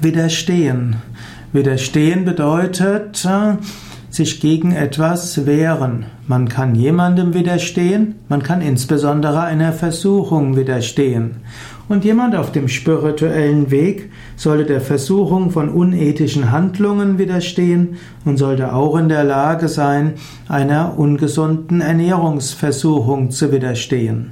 Widerstehen. Widerstehen bedeutet, äh, sich gegen etwas wehren. Man kann jemandem widerstehen, man kann insbesondere einer Versuchung widerstehen. Und jemand auf dem spirituellen Weg sollte der Versuchung von unethischen Handlungen widerstehen und sollte auch in der Lage sein, einer ungesunden Ernährungsversuchung zu widerstehen.